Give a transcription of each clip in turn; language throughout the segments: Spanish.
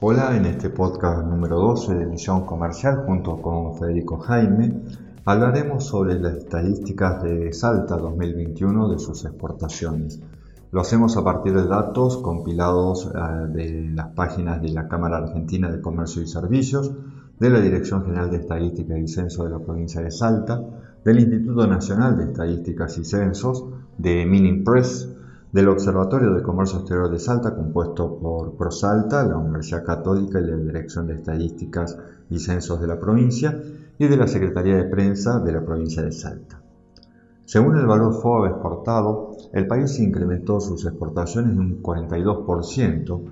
Hola, en este podcast número 12 de Misión Comercial junto con Federico Jaime hablaremos sobre las estadísticas de Salta 2021 de sus exportaciones. Lo hacemos a partir de datos compilados eh, de las páginas de la Cámara Argentina de Comercio y Servicios, de la Dirección General de Estadística y Censo de la provincia de Salta, del Instituto Nacional de Estadísticas y Censos, de Mininpress, del Observatorio de Comercio Exterior de Salta, compuesto por ProSalta, la Universidad Católica y la Dirección de Estadísticas y Censos de la provincia, y de la Secretaría de Prensa de la provincia de Salta. Según el valor FOB exportado, el país incrementó sus exportaciones en un 42%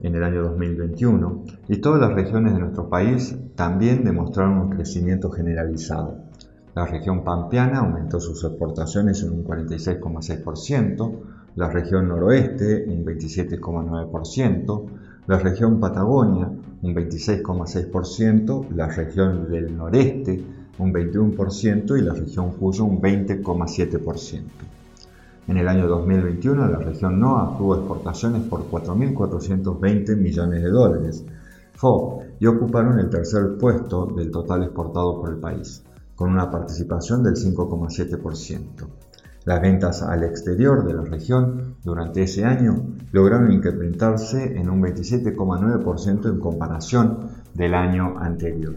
en el año 2021 y todas las regiones de nuestro país también demostraron un crecimiento generalizado. La región pampeana aumentó sus exportaciones en un 46,6%, la región noroeste un 27,9%, la región Patagonia un 26,6%, la región del noreste un 21% y la región Cuyo un 20,7%. En el año 2021 la región NOA tuvo exportaciones por 4.420 millones de dólares y ocuparon el tercer puesto del total exportado por el país, con una participación del 5,7%. Las ventas al exterior de la región durante ese año lograron incrementarse en un 27,9% en comparación del año anterior.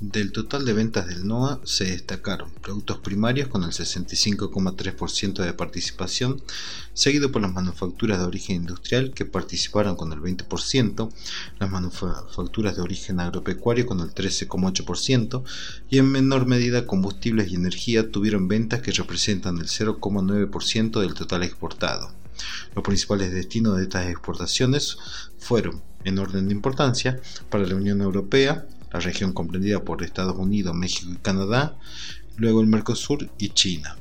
Del total de ventas del NOA se destacaron productos primarios con el 65,3% de participación, seguido por las manufacturas de origen industrial que participaron con el 20%, las manufacturas de origen agropecuario con el 13,8% y en menor medida combustibles y energía tuvieron ventas que representan el 0,9% del total exportado. Los principales destinos de estas exportaciones fueron, en orden de importancia, para la Unión Europea, la región comprendida por Estados Unidos, México y Canadá, luego el Mercosur y China.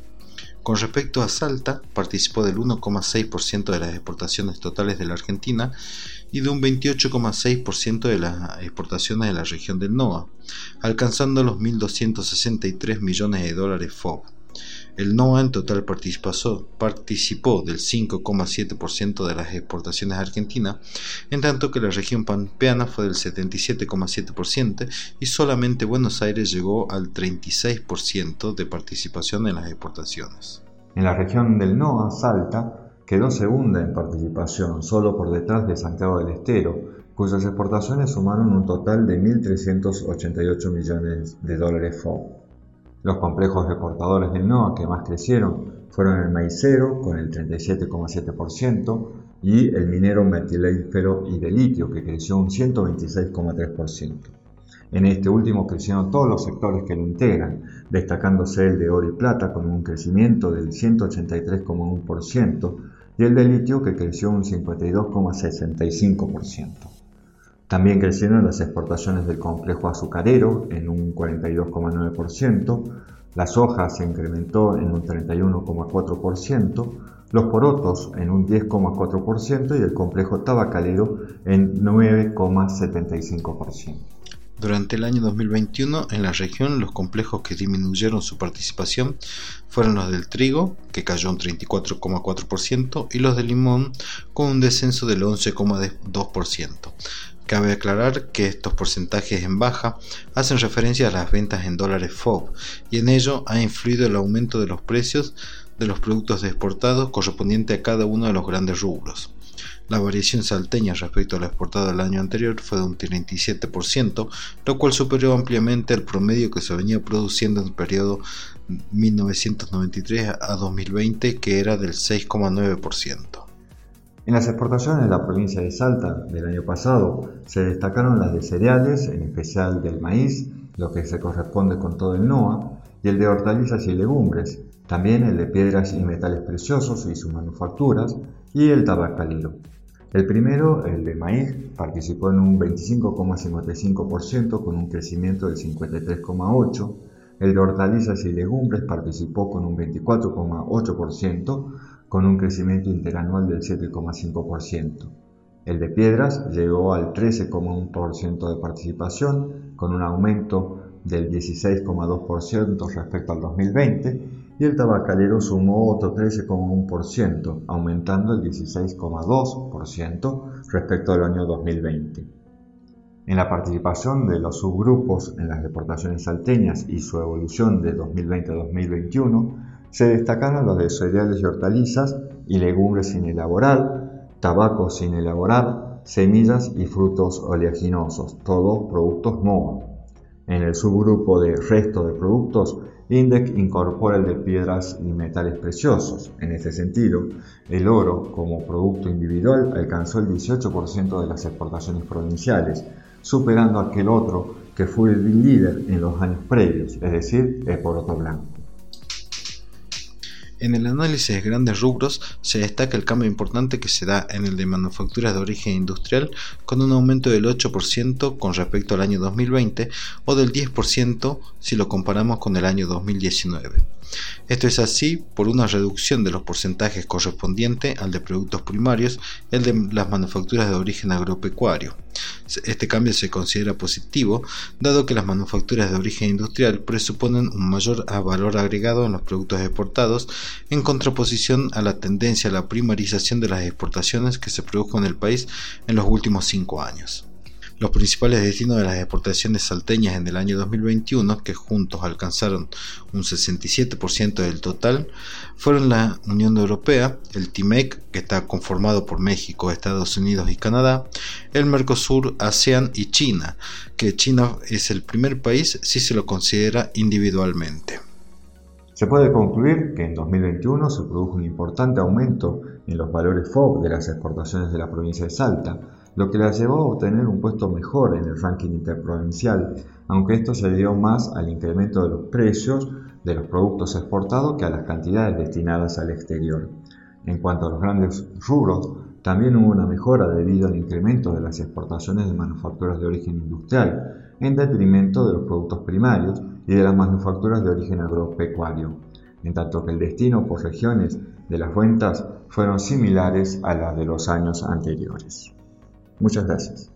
Con respecto a Salta, participó del 1,6% de las exportaciones totales de la Argentina y de un 28,6% de las exportaciones de la región del NOA, alcanzando los 1.263 millones de dólares FOB. El NOA en total participó, del 5,7% de las exportaciones argentinas, en tanto que la región pampeana fue del 77,7% y solamente Buenos Aires llegó al 36% de participación en las exportaciones. En la región del NOA, Salta quedó segunda en participación, solo por detrás de Santiago del Estero, cuyas exportaciones sumaron un total de 1.388 millones de dólares FOB. Los complejos exportadores del NOA que más crecieron fueron el maicero con el 37,7% y el minero metilífero y de litio que creció un 126,3%. En este último crecieron todos los sectores que lo integran, destacándose el de oro y plata con un crecimiento del 183,1% y el de litio que creció un 52,65%. También crecieron las exportaciones del complejo azucarero en un 42,9%, la soja se incrementó en un 31,4%, los porotos en un 10,4% y el complejo tabacalero en 9,75%. Durante el año 2021 en la región los complejos que disminuyeron su participación fueron los del trigo, que cayó un 34,4%, y los del limón, con un descenso del 11,2%. Cabe aclarar que estos porcentajes en baja hacen referencia a las ventas en dólares FOB y en ello ha influido el aumento de los precios de los productos exportados correspondiente a cada uno de los grandes rubros. La variación salteña respecto a lo exportado el año anterior fue de un 37%, lo cual superó ampliamente el promedio que se venía produciendo en el periodo 1993 a 2020, que era del 6,9%. En las exportaciones de la provincia de Salta del año pasado se destacaron las de cereales, en especial del maíz, lo que se corresponde con todo el NOA, y el de hortalizas y legumbres, también el de piedras y metales preciosos y sus manufacturas, y el tabacalero. El primero, el de maíz, participó en un 25,55% con un crecimiento del 53,8%, el de hortalizas y legumbres participó con un 24,8%, con un crecimiento interanual del 7,5%. El de piedras llegó al 13,1% de participación, con un aumento del 16,2% respecto al 2020, y el tabacalero sumó otro 13,1%, aumentando el 16,2% respecto al año 2020. En la participación de los subgrupos en las exportaciones salteñas y su evolución de 2020 a 2021, se destacaron los de cereales y hortalizas y legumbres sin elaborar, tabaco sin elaborar, semillas y frutos oleaginosos, todos productos NOA. En el subgrupo de resto de productos, INDEC incorpora el de piedras y metales preciosos. En este sentido, el oro como producto individual alcanzó el 18% de las exportaciones provinciales, superando aquel otro que fue el líder en los años previos, es decir, el poroto blanco. En el análisis de grandes rubros se destaca el cambio importante que se da en el de manufacturas de origen industrial con un aumento del 8% con respecto al año 2020 o del 10% si lo comparamos con el año 2019. Esto es así por una reducción de los porcentajes correspondiente al de productos primarios, el de las manufacturas de origen agropecuario. Este cambio se considera positivo, dado que las manufacturas de origen industrial presuponen un mayor valor agregado en los productos exportados, en contraposición a la tendencia a la primarización de las exportaciones que se produjo en el país en los últimos cinco años. Los principales destinos de las exportaciones salteñas en el año 2021, que juntos alcanzaron un 67% del total, fueron la Unión Europea, el TIMEC, que está conformado por México, Estados Unidos y Canadá, el Mercosur, ASEAN y China, que China es el primer país si se lo considera individualmente. Se puede concluir que en 2021 se produjo un importante aumento en los valores FOB de las exportaciones de la provincia de Salta, lo que la llevó a obtener un puesto mejor en el ranking interprovincial, aunque esto se debió más al incremento de los precios de los productos exportados que a las cantidades destinadas al exterior. En cuanto a los grandes rubros, también hubo una mejora debido al incremento de las exportaciones de manufacturas de origen industrial, en detrimento de los productos primarios y de las manufacturas de origen agropecuario, en tanto que el destino por regiones de las ventas fueron similares a las de los años anteriores. Muchas gracias.